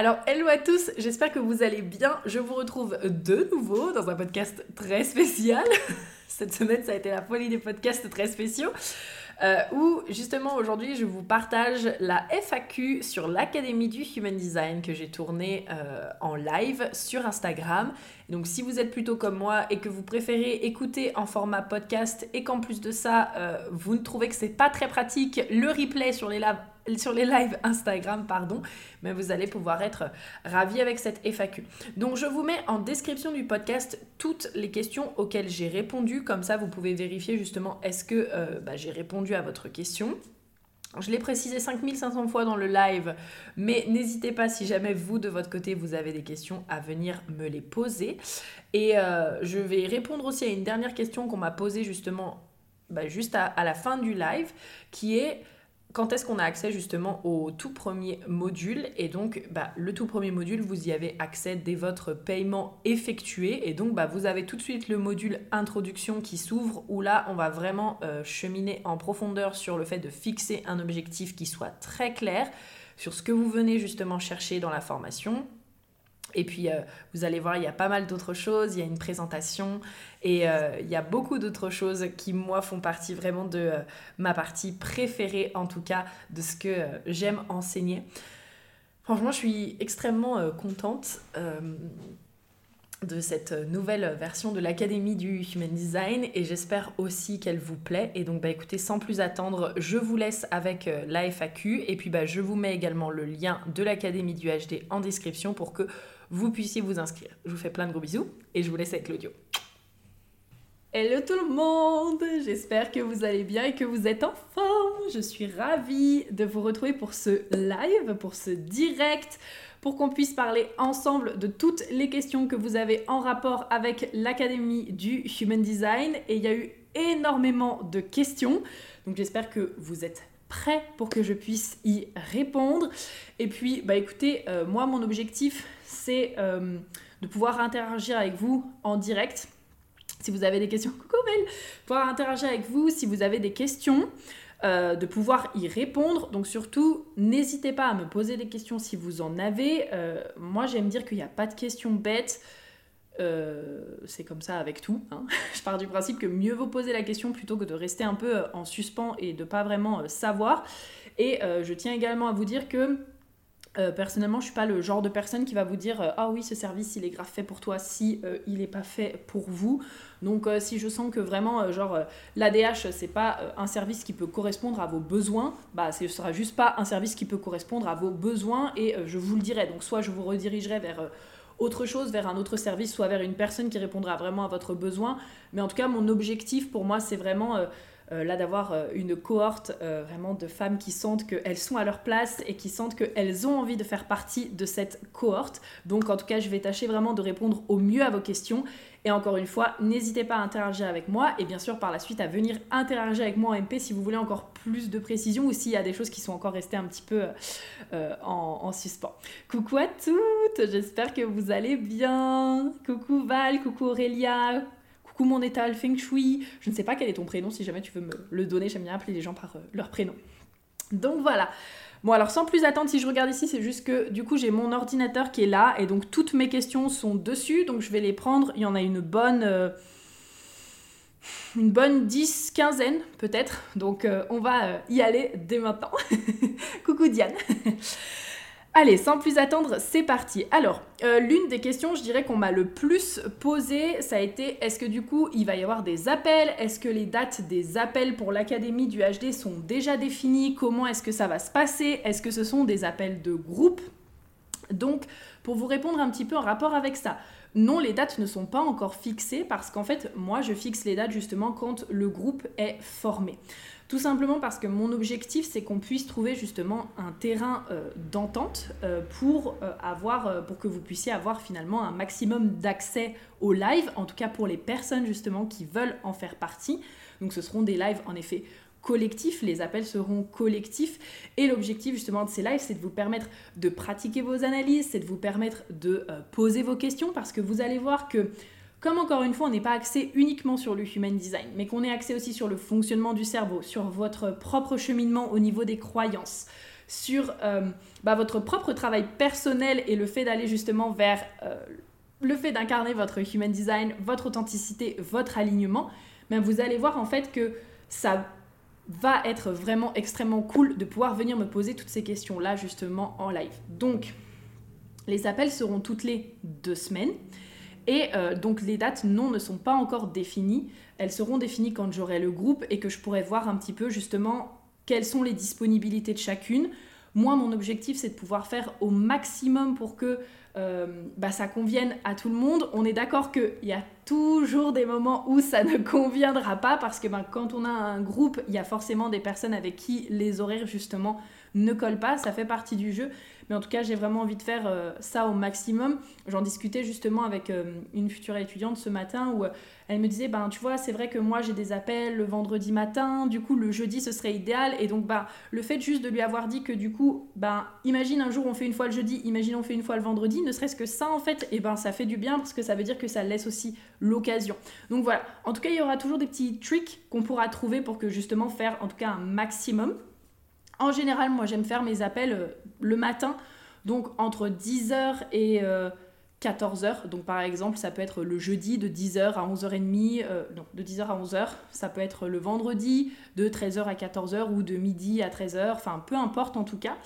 Alors, hello à tous, j'espère que vous allez bien. Je vous retrouve de nouveau dans un podcast très spécial. Cette semaine, ça a été la folie des podcasts très spéciaux. Euh, où justement aujourd'hui je vous partage la FAQ sur l'Académie du Human Design que j'ai tournée euh, en live sur Instagram. Donc si vous êtes plutôt comme moi et que vous préférez écouter en format podcast et qu'en plus de ça euh, vous ne trouvez que c'est pas très pratique le replay sur les lives Instagram, pardon, mais vous allez pouvoir être ravis avec cette FAQ. Donc je vous mets en description du podcast toutes les questions auxquelles j'ai répondu, comme ça vous pouvez vérifier justement est-ce que euh, bah, j'ai répondu à votre question. Je l'ai précisé 5500 fois dans le live, mais n'hésitez pas si jamais vous, de votre côté, vous avez des questions à venir me les poser. Et euh, je vais répondre aussi à une dernière question qu'on m'a posée justement bah, juste à, la fin du live, qui est quand est-ce qu'on a accès justement au tout premier module Et donc, bah, le tout premier module, vous y avez accès dès votre paiement effectué. Et donc, bah, vous avez tout de suite le module introduction qui s'ouvre, où là, on va vraiment euh, cheminer en profondeur sur le fait de fixer un objectif qui soit très clair sur ce que vous venez justement chercher dans la formation, et puis, euh, vous allez voir, il y a pas mal d'autres choses. Il y a une présentation et euh, il y a beaucoup d'autres choses qui, moi, font partie vraiment de euh, ma partie préférée, en tout cas, de ce que j'aime enseigner. Franchement, je suis extrêmement contente de cette nouvelle version de l'Académie du Human Design et j'espère aussi qu'elle vous plaît. Et donc bah écoutez, sans plus attendre, je vous laisse avec la FAQ et puis bah je vous mets également le lien de l'Académie du HD en description pour que vous puissiez vous inscrire. Je vous fais plein de gros bisous et je vous laisse avec l'audio. Hello tout le monde, j'espère que vous allez bien et que vous êtes en forme. Je suis ravie de vous retrouver pour ce live, pour ce direct, pour qu'on puisse parler ensemble de toutes les questions que vous avez en rapport avec l'Académie du Human Design. Et il y a eu énormément de questions, donc j'espère que vous êtes prêts pour que je puisse y répondre. Et puis, bah écoutez, euh, moi mon objectif c'est euh, de pouvoir interagir avec vous en direct. Si vous avez des questions, coucou Belle, pouvoir interagir avec vous si vous avez des questions. Euh, de pouvoir y répondre. Donc surtout, n'hésitez pas à me poser des questions si vous en avez. Euh, moi, j'aime dire qu'il n'y a pas de questions bêtes. c'est comme ça avec tout. Hein. Je pars du principe que mieux vaut poser la question plutôt que de rester un peu en suspens et de pas vraiment savoir. Et je tiens également à vous dire que euh, personnellement, je suis pas le genre de personne qui va vous dire euh, ah oui ce service il est grave fait pour toi si euh, il n'est pas fait pour vous. Donc si je sens que vraiment genre l'ADH c'est pas un service qui peut correspondre à vos besoins, bah ce sera juste pas un service qui peut correspondre à vos besoins et je vous le dirai. Donc soit je vous redirigerai vers autre chose, vers un autre service, soit vers une personne qui répondra vraiment à votre besoin. Mais en tout cas, mon objectif pour moi, c'est vraiment euh, là d'avoir euh, une cohorte euh, vraiment de femmes qui sentent qu'elles sont à leur place et qui sentent qu'elles ont envie de faire partie de cette cohorte. Donc en tout cas, je vais tâcher vraiment de répondre au mieux à vos questions. Et encore une fois, n'hésitez pas à interagir avec moi et bien sûr par la suite à venir interagir avec moi en MP si vous voulez encore plus de précision ou s'il y a des choses qui sont encore restées un petit peu en, en, suspens. Coucou à toutes, j'espère que vous allez bien. Coucou Val, coucou Aurélia, mon état feng shui. Je ne sais pas quel est ton prénom, si jamais tu veux me le donner. J'aime bien appeler les gens par euh, leur prénom. Donc voilà. Bon alors sans plus attendre, si je regarde ici, c'est juste que du coup j'ai mon ordinateur qui est là et donc toutes mes questions sont dessus, donc je vais les prendre. Il y en a une bonne... Euh, une bonne 10, quinzaine peut-être. Donc euh, on va y aller dès maintenant. Coucou Diane. Allez, sans plus attendre, c'est parti. Alors, euh, l'une des questions, je dirais qu'on m'a le plus posé, ça a été est-ce que du coup il va y avoir des appels? Est-ce que les dates des appels pour l'Académie du HD sont déjà définies? Comment est-ce que ça va se passer? Est-ce que ce sont des appels de groupe? Donc, pour vous répondre un petit peu en rapport avec ça, non, les dates ne sont pas encore fixées parce qu'en fait, moi, je fixe les dates justement quand le groupe est formé. Tout simplement parce que mon objectif, c'est qu'on puisse trouver justement un terrain euh, d'entente euh, pour, euh, avoir, pour que vous puissiez avoir finalement un maximum d'accès au live, en tout cas pour les personnes justement qui veulent en faire partie. Donc ce seront des lives en effet collectifs, les appels seront collectifs. Et l'objectif justement de ces lives c'est de vous permettre de pratiquer vos analyses, c'est de vous permettre de poser vos questions. Parce que vous allez voir que comme encore une fois, on n'est pas axé uniquement sur le human design, mais qu'on est axé aussi sur le fonctionnement du cerveau, sur votre propre cheminement au niveau des croyances, sur bah, votre propre travail personnel et le fait d'aller justement vers le fait d'incarner votre human design, votre authenticité, votre alignement, ben vous allez voir en fait que ça va être vraiment extrêmement cool de pouvoir venir me poser toutes ces questions-là justement en live. Donc, les appels seront toutes les deux semaines. Et euh, donc les dates, non, ne sont pas encore définies. Elles seront définies quand j'aurai le groupe et que je pourrai voir un petit peu justement quelles sont les disponibilités de chacune. Moi, mon objectif, c'est de pouvoir faire au maximum pour que euh, bah, ça convienne à tout le monde. On est d'accord qu'il y a toujours des moments où ça ne conviendra pas parce que ben, quand on a un groupe, il y a forcément des personnes avec qui les horaires justement ne collent pas. Ça fait partie du jeu. Mais en tout cas, j'ai vraiment envie de faire euh, ça au maximum. J'en discutais justement avec euh, une future étudiante ce matin où euh, elle me disait, ben tu vois, c'est vrai que moi j'ai des appels le vendredi matin, du coup le jeudi ce serait idéal. Et donc, bah, le fait juste de lui avoir dit que du coup, ben imagine un jour on fait une fois le jeudi, imagine on fait une fois le vendredi, ne serait-ce que ça en fait, et ben ça fait du bien parce que ça veut dire que ça laisse aussi l'occasion. Donc voilà, en tout cas, il y aura toujours des petits tricks qu'on pourra trouver pour que justement faire en tout cas un maximum. En général, moi j'aime faire mes appels euh, le matin, donc entre 10h et 14h. Euh, donc par exemple, ça peut être le jeudi de 10h à 11h30, euh, non, de 10h à 11h. Ça peut être le vendredi de 13h à 14h ou de midi à 13h, enfin peu importe en tout cas.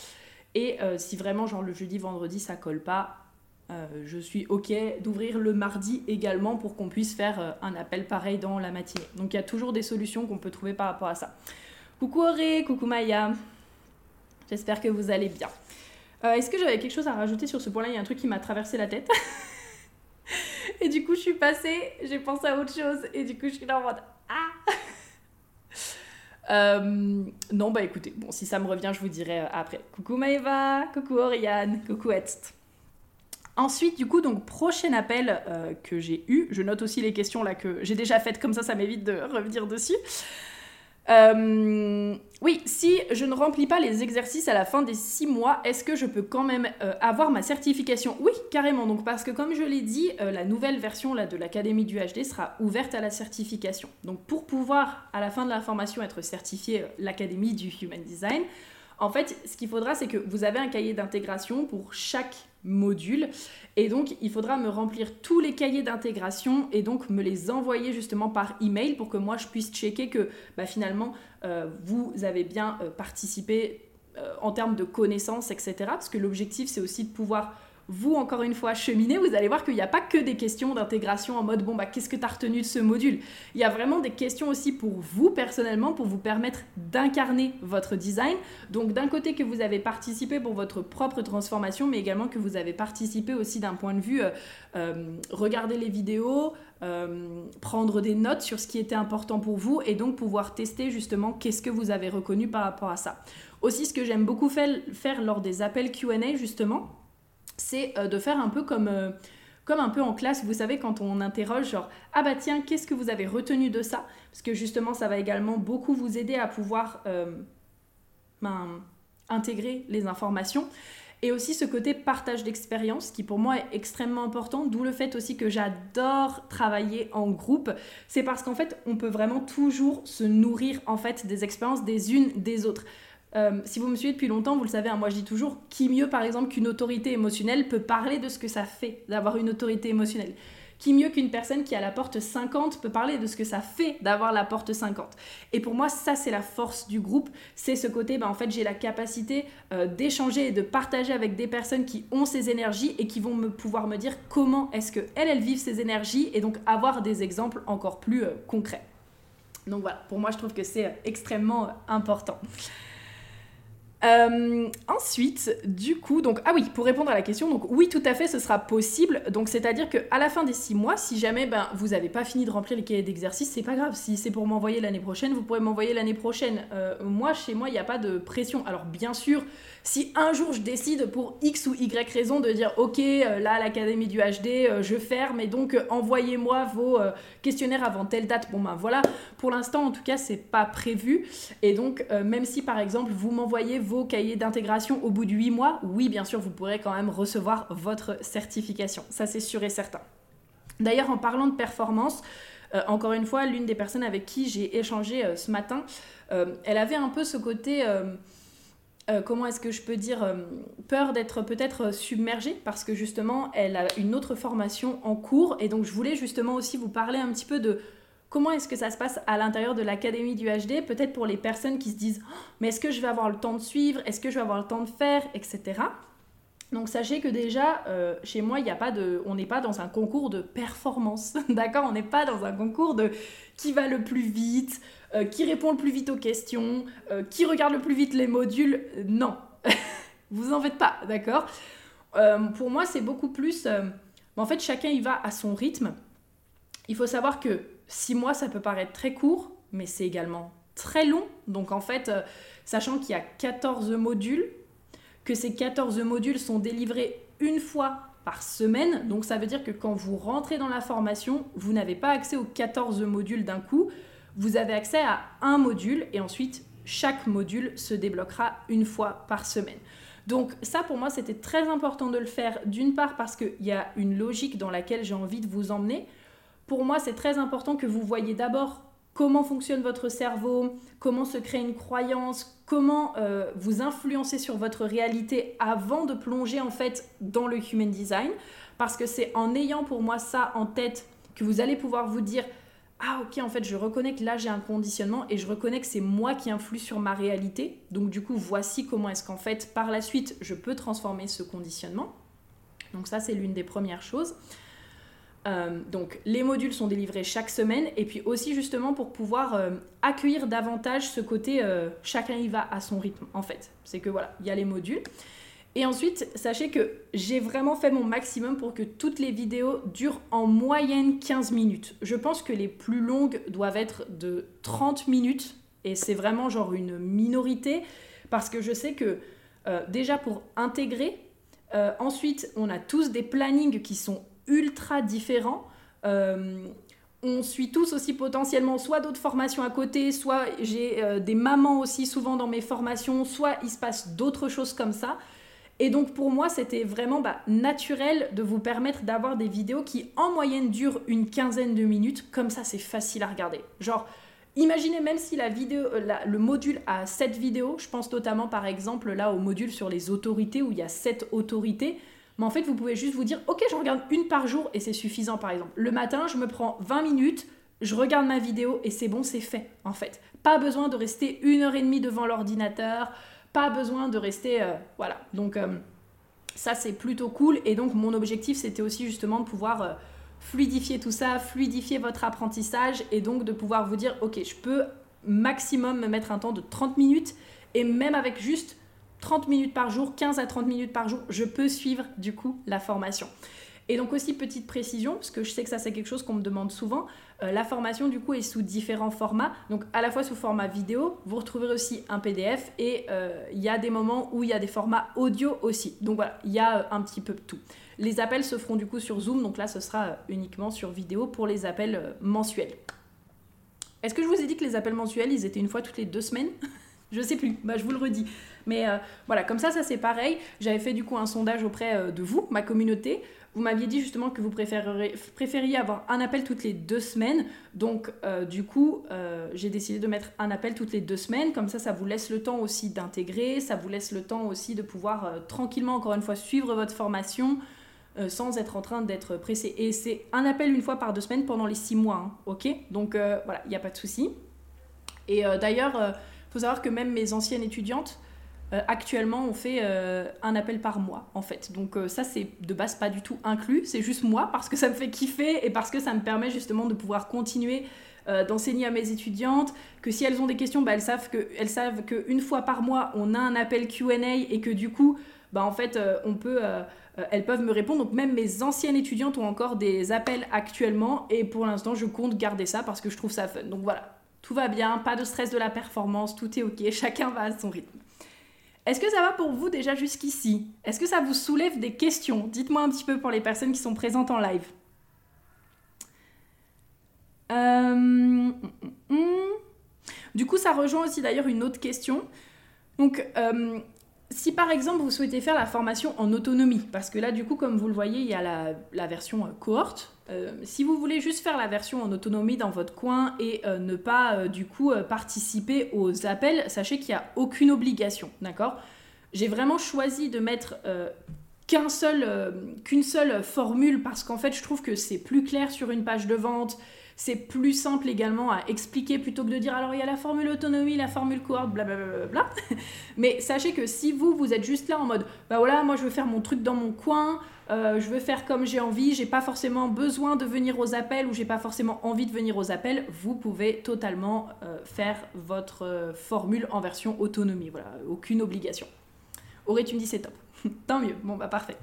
Et si vraiment, genre le jeudi, vendredi, ça colle pas, je suis ok d'ouvrir le mardi également pour qu'on puisse faire un appel pareil dans la matinée. Donc il y a toujours des solutions qu'on peut trouver par rapport à ça. Coucou Auré, coucou Maya. J'espère que vous allez bien. Euh, est-ce que j'avais quelque chose à rajouter sur ce point-là? Il y a un truc qui m'a traversé la tête. et du coup, je suis passée, j'ai pensé à autre chose. Et du coup, je suis là en mode Ah euh, Non, bah écoutez, bon, si ça me revient, je vous dirai euh, après. Coucou Maëva, coucou Oriane, coucou Etst. Ensuite, du coup, donc prochain appel que j'ai eu, je note aussi les questions là que j'ai déjà faites, comme ça, ça m'évite de revenir dessus. Euh, oui, si je ne remplis pas les exercices à la fin des six mois, est-ce que je peux quand même euh, avoir ma certification? Oui, carrément. Donc parce que comme je l'ai dit, euh, la nouvelle version de l'Académie du HD sera ouverte à la certification. Donc pour pouvoir à la fin de la formation être certifié l'Académie du Human Design, en fait, ce qu'il faudra, c'est que vous avez un cahier d'intégration pour chaque module. Et donc, il faudra me remplir tous les cahiers d'intégration et donc me les envoyer justement par email pour que moi, je puisse checker que bah, finalement, euh, vous avez bien euh, participé euh, en termes de connaissances, etc. Parce que l'objectif, c'est aussi de pouvoir vous, encore une fois, cheminer, vous allez voir qu'il n'y a pas que des questions d'intégration en mode bon, bah, qu'est-ce que tu as retenu de ce module? Il y a vraiment des questions aussi pour vous personnellement, pour vous permettre d'incarner votre design. Donc, d'un côté, que vous avez participé pour votre propre transformation, mais également que vous avez participé aussi d'un point de vue euh, euh, regarder les vidéos, euh, prendre des notes sur ce qui était important pour vous et donc pouvoir tester justement qu'est-ce que vous avez reconnu par rapport à ça. Aussi, ce que j'aime beaucoup faire lors des appels QA, justement, c'est euh, de faire un peu comme, euh, comme un peu en classe, vous savez, quand on interroge, genre, ah bah tiens, qu'est-ce que vous avez retenu de ça? Parce que justement, ça va également beaucoup vous aider à pouvoir euh, ben, intégrer les informations. Et aussi ce côté partage d'expérience qui pour moi est extrêmement important, d'où le fait aussi que j'adore travailler en groupe. C'est parce qu'en fait, on peut vraiment toujours se nourrir en fait des expériences des unes des autres. Euh, si vous me suivez depuis longtemps, vous le savez, hein, moi je dis toujours, qui mieux par exemple qu'une autorité émotionnelle peut parler de ce que ça fait d'avoir une autorité émotionnelle? Qui mieux qu'une personne qui a la porte 50 peut parler de ce que ça fait d'avoir la porte 50 Et pour moi, ça c'est la force du groupe, c'est ce côté, ben, en fait j'ai la capacité euh, d'échanger et de partager avec des personnes qui ont ces énergies et qui vont me pouvoir me dire comment est-ce qu'elles, elles vivent ces énergies et donc avoir des exemples encore plus euh, concrets. Donc voilà, pour moi je trouve que c'est extrêmement important. Euh, ensuite, du coup, donc, ah oui, pour répondre à la question, donc oui, tout à fait, ce sera possible. Donc, c'est-à-dire qu'à la fin des six mois, si jamais ben, vous n'avez pas fini de remplir les cahiers d'exercice, c'est pas grave. Si c'est pour m'envoyer l'année prochaine, vous pourrez m'envoyer l'année prochaine. Euh, moi, chez moi, il n'y a pas de pression. Alors, bien sûr, si un jour je décide pour X ou Y raison de dire ok euh, là l'Académie du HD je ferme et donc envoyez-moi vos questionnaires avant telle date, bon ben voilà, pour l'instant en tout cas c'est pas prévu et donc même si par exemple vous m'envoyez vos cahiers d'intégration au bout de 8 mois, oui bien sûr vous pourrez quand même recevoir votre certification, ça c'est sûr et certain. D'ailleurs en parlant de performance, encore une fois, l'une des personnes avec qui j'ai échangé ce matin, elle avait un peu ce côté comment est-ce que je peux dire, peur d'être peut-être submergée parce que justement, elle a une autre formation en cours et donc je voulais justement aussi vous parler un petit peu de comment est-ce que ça se passe à l'intérieur de l'académie du HD, peut-être pour les personnes qui se disent mais est-ce que je vais avoir le temps de suivre, est-ce que je vais avoir le temps de faire, etc. Donc sachez que déjà, euh, chez moi, a pas de, on n'est pas dans un concours de performance, d'accord? On n'est pas dans un concours de qui va le plus vite, euh, qui répond le plus vite aux questions, euh, qui regarde le plus vite les modules. Non, vous en faites pas, d'accord? Pour moi, c'est beaucoup plus... en fait, chacun y va à son rythme. Il faut savoir que six mois, ça peut paraître très court, mais c'est également très long. Donc en fait, euh, sachant qu'il y a 14 modules, que ces 14 modules sont délivrés une fois par semaine, donc ça veut dire que quand vous rentrez dans la formation, vous n'avez pas accès aux 14 modules d'un coup, vous avez accès à un module et ensuite chaque module se débloquera une fois par semaine. Donc ça pour moi c'était très important de le faire d'une part parce qu'il y a une logique dans laquelle j'ai envie de vous emmener, pour moi, c'est très important que vous voyez d'abord comment fonctionne votre cerveau, comment se crée une croyance, comment euh, vous influencer sur votre réalité avant de plonger en fait dans le human design. Parce que c'est en ayant pour moi ça en tête que vous allez pouvoir vous dire ah ok en fait je reconnais que là j'ai un conditionnement et je reconnais que c'est moi qui influe sur ma réalité. Donc du coup voici comment est-ce qu'en fait par la suite je peux transformer ce conditionnement. Donc ça c'est l'une des premières choses. Euh, donc les modules sont délivrés chaque semaine et puis aussi justement pour pouvoir euh, accueillir davantage ce côté euh, chacun y va à son rythme en fait. C'est que voilà, il y a les modules. Et ensuite, sachez que j'ai vraiment fait mon maximum pour que toutes les vidéos durent en moyenne 15 minutes. Je pense que les plus longues doivent être de 30 minutes et c'est vraiment genre une minorité parce que je sais que déjà pour intégrer, ensuite on a tous des plannings qui sont ultra différents. Euh, on suit tous aussi potentiellement soit d'autres formations à côté, soit j'ai euh, des mamans aussi souvent dans mes formations, soit il se passe d'autres choses comme ça. Et donc pour moi, c'était vraiment bah, naturel de vous permettre d'avoir des vidéos qui en moyenne durent une quinzaine de minutes. Comme ça, c'est facile à regarder. Genre, imaginez même si la vidéo, euh, le module a 7 vidéos. Je pense notamment par exemple là au module sur les autorités où il y a 7 autorités. Mais en fait, vous pouvez juste vous dire, ok, je regarde une par jour et c'est suffisant, par exemple. Le matin, je me prends 20 minutes, je regarde ma vidéo et c'est bon, c'est fait, en fait. Pas besoin de rester une heure et demie devant l'ordinateur, pas besoin de rester... Euh, voilà, donc euh, ça, c'est plutôt cool. Et donc, mon objectif, c'était aussi justement de pouvoir... Euh, fluidifier tout ça, fluidifier votre apprentissage et donc de pouvoir vous dire, ok, je peux maximum me mettre un temps de 30 minutes et même avec juste 30 minutes par jour, 15 à 30 minutes par jour, je peux suivre du coup la formation. Et donc aussi petite précision, parce que je sais que ça c'est quelque chose qu'on me demande souvent, euh, la formation du coup est sous différents formats, donc à la fois sous format vidéo, vous retrouverez aussi un PDF et euh, il y a des moments où il y a des formats audio aussi. Donc voilà, il y a euh, un petit peu tout. Les appels se feront du coup sur Zoom, donc là ce sera uniquement sur vidéo pour les appels mensuels. Est-ce que je vous ai dit que les appels mensuels, ils étaient une fois toutes les deux semaines? Je sais plus, bah, je vous le redis. Mais euh, voilà, comme ça, ça c'est pareil. J'avais fait du coup un sondage auprès euh, de vous, ma communauté. Vous m'aviez dit justement que vous préfériez avoir un appel toutes les deux semaines. Donc euh, du coup, j'ai décidé de mettre un appel toutes les deux semaines. Comme ça, ça vous laisse le temps aussi d'intégrer. Ça vous laisse le temps aussi de pouvoir tranquillement, encore une fois, suivre votre formation. sans être en train d'être pressé. Et c'est un appel une fois par deux semaines pendant les six mois, hein, ok? Donc voilà, il n'y a pas de souci. Et d'ailleurs, faut savoir que même mes anciennes étudiantes, euh, actuellement, on fait euh, un appel par mois, en fait. Donc euh, ça, c'est de base pas du tout inclus. C'est juste moi, parce que ça me fait kiffer et parce que ça me permet justement de pouvoir continuer d'enseigner à mes étudiantes, que si elles ont des questions, bah, elles savent que elles savent qu'une fois par mois, on a un appel Q&A et que du coup, bah, en fait, on peut... elles peuvent me répondre. Donc même mes anciennes étudiantes ont encore des appels actuellement et pour l'instant je compte garder ça parce que je trouve ça fun. Donc voilà, tout va bien, pas de stress de la performance, tout est ok, chacun va à son rythme. Est-ce que ça va pour vous déjà jusqu'ici? Est-ce que ça vous soulève des questions? Dites-moi un petit peu pour les personnes qui sont présentes en live. Euh, hum, hum, hum. Du coup, ça rejoint aussi d'ailleurs une autre question. Donc, euh, si par exemple vous souhaitez faire la formation en autonomie, parce que là du coup comme vous le voyez il y a la, version euh, cohorte, euh, si vous voulez juste faire la version en autonomie dans votre coin et euh, ne pas du coup participer aux appels, sachez qu'il n'y a aucune obligation, d'accord? J'ai vraiment choisi de mettre qu'une seule formule parce qu'en fait, je trouve que c'est plus clair sur une page de vente. C'est plus simple également à expliquer plutôt que de dire alors il y a la formule autonomie, la formule cohorte, blablabla. Bla, Mais sachez que si vous, vous êtes juste là en mode bah voilà, moi je veux faire mon truc dans mon coin, euh, je veux faire comme j'ai envie, j'ai pas forcément besoin de venir aux appels ou j'ai pas forcément envie de venir aux appels, vous pouvez totalement euh, faire votre euh, formule en version autonomie. Voilà, aucune obligation. Auré, tu me dis c'est top. Tant mieux. Bon, bah parfait.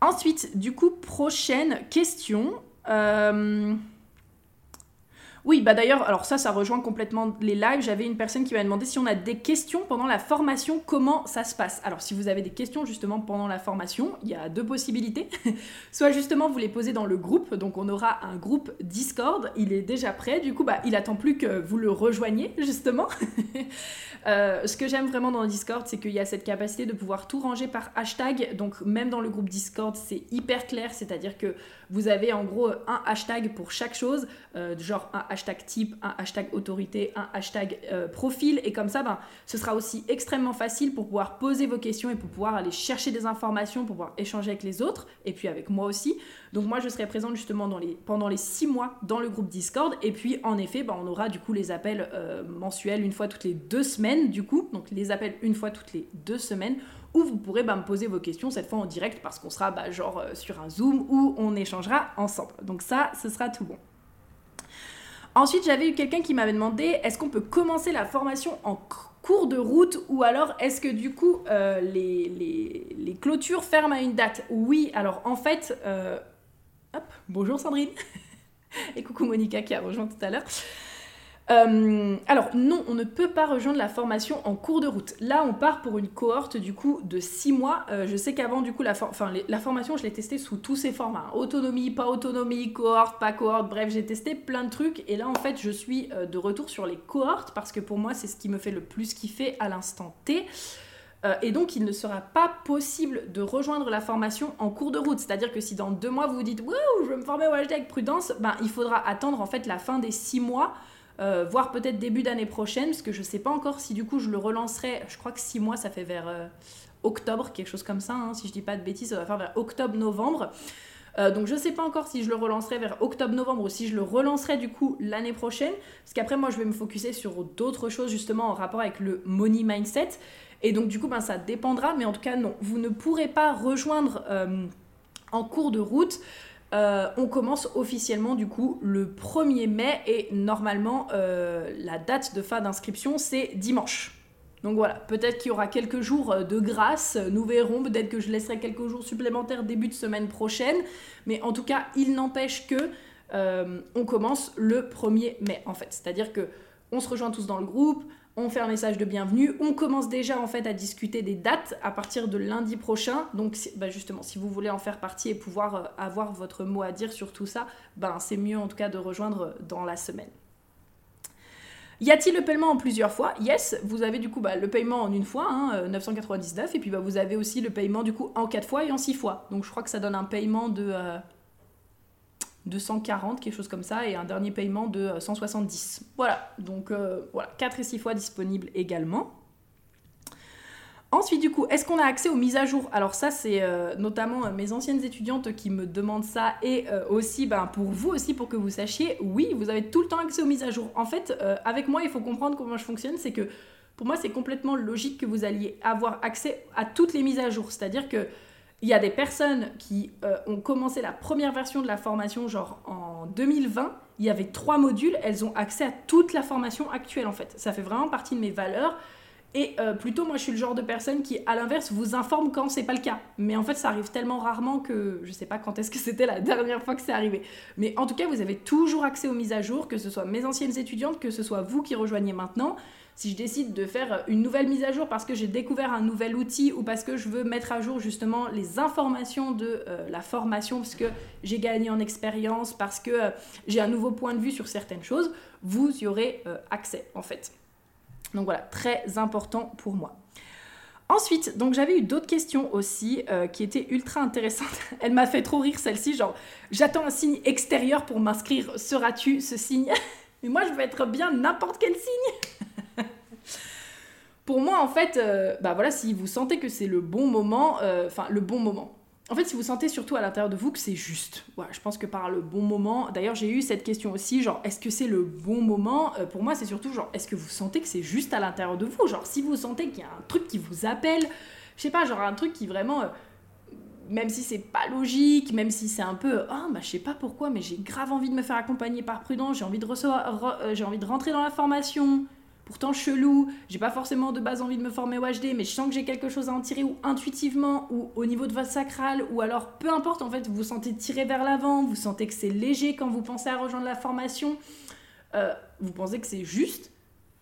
Ensuite, du coup, prochaine question. Euh, oui, bah d'ailleurs, alors ça, ça rejoint complètement les lives. J'avais une personne qui m'a demandé si on a des questions pendant la formation, comment ça se passe. Alors, si vous avez des questions justement pendant la formation, il y a deux possibilités. Soit justement, vous les posez dans le groupe, donc on aura un groupe Discord, il est déjà prêt, du coup, bah, il attend plus que vous le rejoigniez, justement. Euh, ce que j'aime vraiment dans le Discord, c'est qu'il y a cette capacité de pouvoir tout ranger par hashtag, donc même dans le groupe Discord, c'est hyper clair, c'est-à-dire que vous avez en gros un hashtag pour chaque chose, euh, genre un hashtag type, un hashtag autorité, un hashtag euh, profil. Et comme ça, ben, ce sera aussi extrêmement facile pour pouvoir poser vos questions et pour pouvoir aller chercher des informations, pour pouvoir échanger avec les autres et puis avec moi aussi. Donc moi, je serai présente justement pendant les six mois dans le groupe Discord. Et puis, en effet, ben, on aura du coup les appels euh, mensuels une fois toutes les deux semaines, du coup. Donc les appels une fois toutes les deux semaines où vous pourrez bah, me poser vos questions cette fois en direct parce qu'on sera bah, genre euh, sur un Zoom où on échangera ensemble. Donc ça, ce sera tout bon. Ensuite, j'avais eu quelqu'un qui m'avait demandé est-ce qu'on peut commencer la formation en cours de route ou alors est-ce que du coup euh, les, les, clôtures ferment à une date? Oui, alors en fait, euh, hop, bonjour Sandrine et coucou Monica qui a rejoint tout à l'heure. Euh, alors non, on ne peut pas rejoindre la formation en cours de route. Là, on part pour une cohorte du coup de 6 mois. Euh, je sais qu'avant du coup la, formation, je l'ai testée sous tous ses formats. Autonomie, pas autonomie, cohorte, pas cohorte. Bref, j'ai testé plein de trucs et là en fait, je suis euh, de retour sur les cohortes parce que pour moi, c'est ce qui me fait le plus kiffer à l'instant T. et donc, il ne sera pas possible de rejoindre la formation en cours de route. C'est-à-dire que si dans deux mois vous vous dites Wouh, je veux me former au HD avec prudence, ben, il faudra attendre en fait la fin des six mois euh, voire peut-être début d'année prochaine, parce que je ne sais pas encore si du coup je le relancerai. Je crois que 6 mois, ça fait vers euh, octobre, quelque chose comme ça. Hein, si je dis pas de bêtises, ça va faire vers octobre-novembre. Euh, donc je ne sais pas encore si je le relancerai vers octobre-novembre ou si je le relancerai du coup l'année prochaine. Parce qu'après moi je vais me focuser sur d'autres choses justement en rapport avec le money mindset. Et donc du coup ben, ça dépendra. Mais en tout cas non, vous ne pourrez pas rejoindre en cours de route euh, on commence officiellement du coup le 1er mai et normalement euh, la date de fin d'inscription c'est dimanche. Donc voilà, peut-être qu'il y aura quelques jours euh, de grâce, nous verrons, peut-être que je laisserai quelques jours supplémentaires début de semaine prochaine, mais en tout cas il n'empêche que on commence le 1er mai en fait, c'est-à-dire que on se rejoint tous dans le groupe, on fait un message de bienvenue, on commence déjà en fait à discuter des dates à partir de lundi prochain. Donc bah, justement, si vous voulez en faire partie et pouvoir euh, avoir votre mot à dire sur tout ça, ben c'est mieux en tout cas de rejoindre dans la semaine. Y a-t-il le paiement en plusieurs fois? Yes, vous avez du coup bah, le paiement en une fois, 999, hein, et puis bah, vous avez aussi le paiement du coup en quatre fois et en six fois. Donc je crois que ça donne un paiement de euh, 240, quelque chose comme ça, et un dernier paiement de 170. Euh, voilà, donc euh, voilà, 4 et 6 fois disponibles également. Ensuite, du coup, est-ce qu'on a accès aux mises à jour? Alors ça, c'est euh, notamment mes anciennes étudiantes qui me demandent ça, et aussi ben, pour vous aussi, pour que vous sachiez, oui, vous avez tout le temps accès aux mises à jour. En fait, avec moi, il faut comprendre comment je fonctionne, c'est que pour moi, c'est complètement logique que vous alliez avoir accès à toutes les mises à jour. C'est-à-dire que il y a des personnes qui euh, ont commencé la première version de la formation, genre en 2020. Il y avait trois modules, elles ont accès à toute la formation actuelle en fait. Ça fait vraiment partie de mes valeurs. Et euh, plutôt, moi, je suis le genre de personne qui, à l'inverse, vous informe quand c'est pas le cas. Mais en fait, ça arrive tellement rarement que je sais pas quand est-ce que c'était la dernière fois que c'est arrivé. Mais en tout cas, vous avez toujours accès aux mises à jour, que ce soit mes anciennes étudiantes, que ce soit vous qui rejoignez maintenant si je décide de faire une nouvelle mise à jour parce que j'ai découvert un nouvel outil ou parce que je veux mettre à jour justement les informations de euh, la formation parce que j'ai gagné en expérience, parce que euh, j'ai un nouveau point de vue sur certaines choses, vous y aurez euh, accès en fait. Donc voilà, très important pour moi. Ensuite, donc j'avais eu d'autres questions aussi qui étaient ultra intéressantes. Elle m'a fait trop rire celle-ci, genre j'attends un signe extérieur pour m'inscrire. Seras-tu ce signe? Mais moi je veux être bien n'importe quel signe. pour moi, en fait, euh, bah voilà, si vous sentez que c'est le bon moment, euh, enfin, le bon moment. En fait, si vous sentez surtout à l'intérieur de vous que c'est juste. Voilà, je pense que par le bon moment. D'ailleurs, j'ai eu cette question aussi, genre, est-ce que c'est le bon moment euh, Pour moi, c'est surtout genre, est-ce que vous sentez que c'est juste à l'intérieur de vous? Genre, si vous sentez qu'il y a un truc qui vous appelle, je sais pas, genre un truc qui vraiment même si c'est pas logique, même si c'est un peu ah bah je sais pas pourquoi mais j'ai grave envie de me faire accompagner par Prudence, j'ai envie j'ai envie de rentrer dans la formation pourtant chelou, j'ai pas forcément de base envie de me former au HD, mais je sens que j'ai quelque chose à en tirer ou intuitivement ou au niveau de votre sacral ou alors peu importe en fait, vous vous sentez tiré vers l'avant, vous sentez que c'est léger quand vous pensez à rejoindre la formation, euh, vous pensez que c'est juste,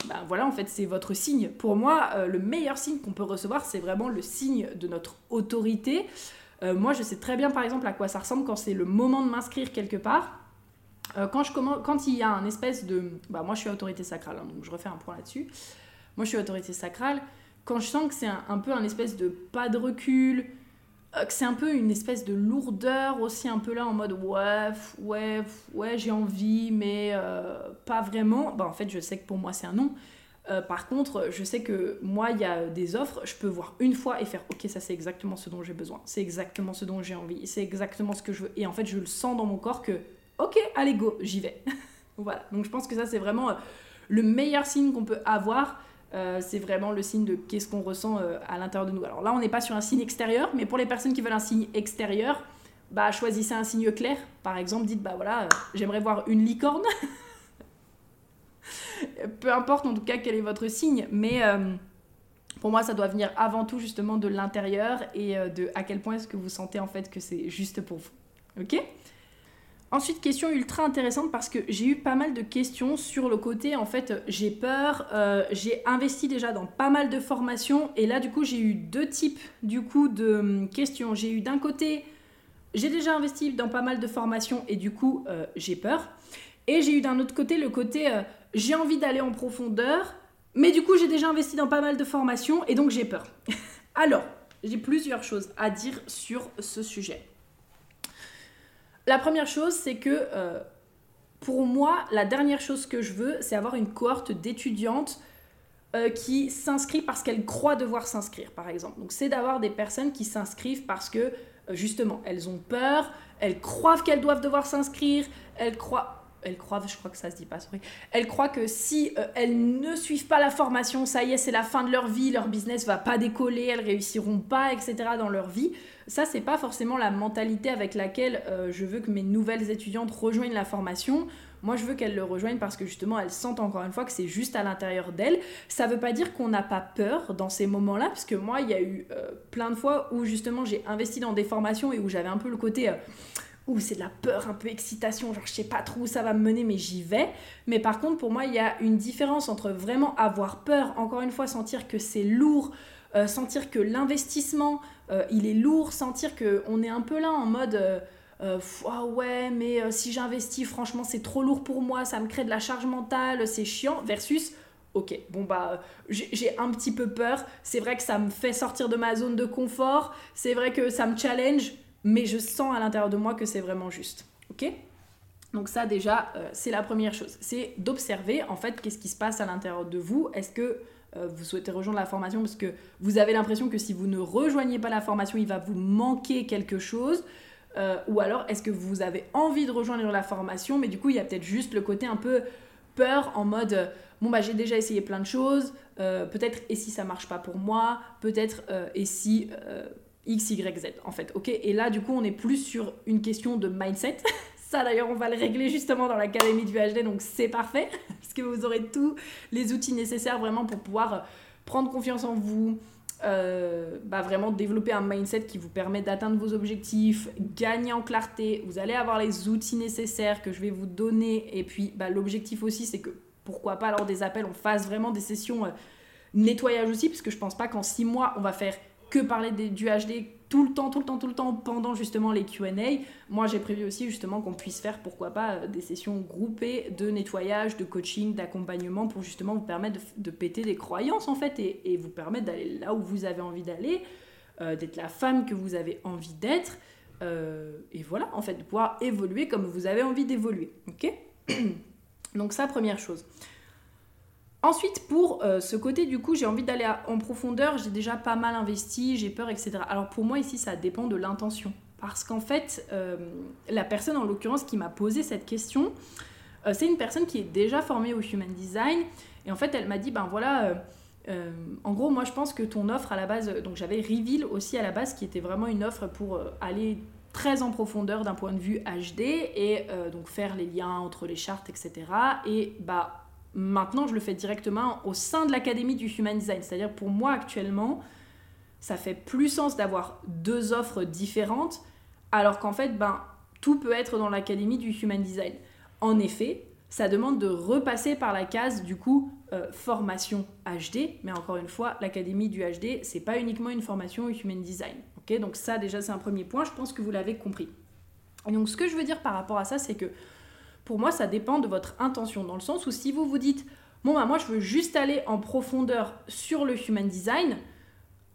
ben voilà en fait c'est votre signe. Pour moi, euh, le meilleur signe qu'on peut recevoir, c'est vraiment le signe de notre autorité. Euh, moi, je sais très bien par exemple à quoi ça ressemble quand c'est le moment de m'inscrire quelque part. Euh, quand, je commence, quand il y a un espèce de... Bah, moi, je suis autorité sacrale, hein, donc je refais un point là-dessus. Moi, je suis autorité sacrale. Quand je sens que c'est un, peu un espèce de pas de recul, euh, que c'est un peu une espèce de lourdeur aussi, un peu là en mode ouais, ouais, ouais, j'ai envie, mais euh, pas vraiment, bah, en fait, je sais que pour moi, c'est un non. par contre, je sais que moi, il y a des offres, je peux voir une fois et faire ok, ça c'est exactement ce dont j'ai besoin, c'est exactement ce dont j'ai envie, c'est exactement ce que je veux. Et en fait, je le sens dans mon corps que ok, allez go, j'y vais. voilà, donc je pense que ça c'est vraiment euh, le meilleur signe qu'on peut avoir. Euh, c'est vraiment le signe de qu'est-ce qu'on ressent euh, à l'intérieur de nous. Alors là, on n'est pas sur un signe extérieur, mais pour les personnes qui veulent un signe extérieur, bah choisissez un signe clair. Par exemple, dites bah voilà, j'aimerais voir une licorne. Peu importe en tout cas quel est votre signe, mais pour moi, ça doit venir avant tout justement de l'intérieur et de à quel point est-ce que vous sentez en fait que c'est juste pour vous. Ok? Ensuite, question ultra intéressante parce que j'ai eu pas mal de questions sur le côté en fait j'ai peur, euh, j'ai investi déjà dans pas mal de formations et là du coup j'ai eu deux types du coup de hum, questions. J'ai eu d'un côté j'ai déjà investi dans pas mal de formations et du coup euh, j'ai peur et j'ai eu d'un autre côté le côté euh, j'ai envie d'aller en profondeur mais du coup j'ai déjà investi dans pas mal de formations et donc j'ai peur. Alors j'ai plusieurs choses à dire sur ce sujet. La première chose, c'est que euh, pour moi, la dernière chose que je veux, c'est avoir une cohorte d'étudiantes euh, qui s'inscrivent parce qu'elles croient devoir s'inscrire, par exemple. Donc c'est d'avoir des personnes qui s'inscrivent parce que, euh, justement, elles ont peur, elles croient qu'elles doivent devoir s'inscrire, elles croient elles croient, je crois que ça se dit pas, sorry. Elles croient que si elles ne suivent pas la formation, ça y est, c'est la fin de leur vie, leur business va pas décoller, elles réussiront pas, etc. dans leur vie. Ça, c'est pas forcément la mentalité avec laquelle euh, je veux que mes nouvelles étudiantes rejoignent la formation. Moi, je veux qu'elles le rejoignent parce que justement, elles sentent encore une fois que c'est juste à l'intérieur d'elles. Ça veut pas dire qu'on n'a pas peur dans ces moments-là, parce que moi, il y a eu euh, plein de fois où justement j'ai investi dans des formations et où j'avais un peu le côté. Euh, c'est de la peur, un peu excitation, genre je sais pas trop où ça va me mener, mais j'y vais. Mais par contre, pour moi, il y a une différence entre vraiment avoir peur, encore une fois, sentir que c'est lourd, sentir que l'investissement, euh, il est lourd, sentir qu'on est un peu là en mode euh, euh, ah ouais, mais si j'investis, franchement, c'est trop lourd pour moi, ça me crée de la charge mentale, c'est chiant, versus ok, bon bah j'ai un petit peu peur, c'est vrai que ça me fait sortir de ma zone de confort, c'est vrai que ça me challenge, mais je sens à l'intérieur de moi que c'est vraiment juste, ok? Donc ça déjà, c'est la première chose, c'est d'observer en fait qu'est-ce qui se passe à l'intérieur de vous, est-ce que euh, vous souhaitez rejoindre la formation parce que vous avez l'impression que si vous ne rejoignez pas la formation, il va vous manquer quelque chose? Euh, ou alors est-ce que vous avez envie de rejoindre la formation, mais du coup il y a peut-être juste le côté un peu peur en mode euh, bon bah j'ai déjà essayé plein de choses, peut-être et si ça marche pas pour moi, peut-être et si X, Y, Z en fait, ok? Et là du coup on est plus sur une question de mindset, Ça d'ailleurs, on va le régler justement dans l'académie du HD, donc c'est parfait, parce que vous aurez tous les outils nécessaires vraiment pour pouvoir euh, prendre confiance en vous, euh, bah vraiment développer un mindset qui vous permet d'atteindre vos objectifs, gagner en clarté. Vous allez avoir les outils nécessaires que je vais vous donner. Et puis bah, l'objectif aussi, c'est que pourquoi pas lors des appels, on fasse vraiment des sessions euh, nettoyage aussi, parce que je pense pas qu'en six mois, on va faire que parler du HD tout le temps, tout le temps, tout le temps pendant justement les QA. Moi, j'ai prévu aussi justement qu'on puisse faire, pourquoi pas, euh, des sessions groupées de nettoyage, de coaching, d'accompagnement pour justement vous permettre de, péter des croyances en fait et, vous permettre d'aller là où vous avez envie d'aller, euh, d'être la femme que vous avez envie d'être. Euh, et voilà, en fait, de pouvoir évoluer comme vous avez envie d'évoluer. Ok? Donc, ça, première chose. Ensuite, pour euh, ce côté, du coup, j'ai envie d'aller en profondeur, j'ai déjà pas mal investi, j'ai peur, etc. Alors pour moi, ici, ça dépend de l'intention. Parce qu'en fait, euh, la personne, en l'occurrence, qui m'a posé cette question, euh, c'est une personne qui est déjà formée au Human Design. Et en fait, elle m'a dit, ben voilà, en gros, moi, je pense que ton offre à la base, donc j'avais Reveal aussi à la base, qui était vraiment une offre pour aller très en profondeur d'un point de vue HD et donc faire les liens entre les chartes, etc. Et bah Maintenant, je le fais directement au sein de l'académie du Human Design. C'est-à-dire, pour moi, actuellement, ça fait plus sens d'avoir deux offres différentes, alors qu'en fait, ben, tout peut être dans l'académie du Human Design. En effet, ça demande de repasser par la case, du coup, euh, formation HD. Mais encore une fois, l'académie du HD, c'est pas uniquement une formation Human Design. ok donc ça, déjà, c'est un premier point. Je pense que vous l'avez compris. Et donc, ce que je veux dire par rapport à ça, c'est que pour moi, ça dépend de votre intention, dans le sens où si vous vous dites, bon, bah, moi, je veux juste aller en profondeur sur le human design,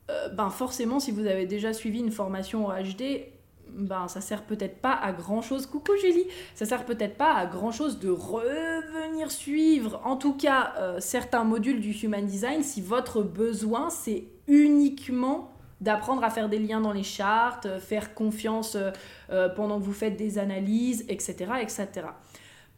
euh, ben forcément, si vous avez déjà suivi une formation au HD, ben ça sert peut-être pas à grand chose. Coucou Julie, ça sert peut-être pas à grand chose de revenir suivre, en tout cas euh, certains modules du human design, si votre besoin c'est uniquement d'apprendre à faire des liens dans les chartes, faire confiance euh, pendant que vous faites des analyses, etc., etc.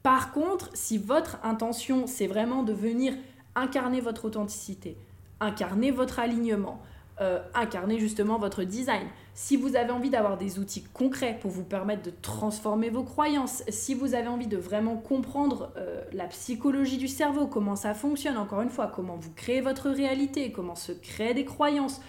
Par contre, si votre intention, c'est vraiment de venir incarner votre authenticité, incarner votre alignement, euh, incarner justement votre design, si vous avez envie d'avoir des outils concrets pour vous permettre de transformer vos croyances, si vous avez envie de vraiment comprendre euh, la psychologie du cerveau, comment ça fonctionne, encore une fois, comment vous créez votre réalité, comment se créent des croyances,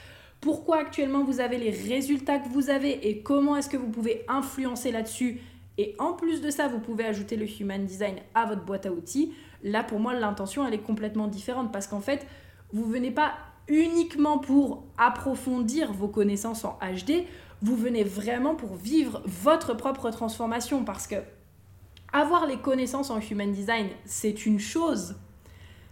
pourquoi actuellement vous avez les résultats que vous avez et comment est-ce que vous pouvez influencer là-dessus et en plus de ça, vous pouvez ajouter le Human Design à votre boîte à outils. Là, pour moi, l'intention, elle est complètement différente parce qu'en fait, vous venez pas uniquement pour approfondir vos connaissances en HD, vous venez vraiment pour vivre votre propre transformation parce que avoir les connaissances en Human Design, c'est une chose.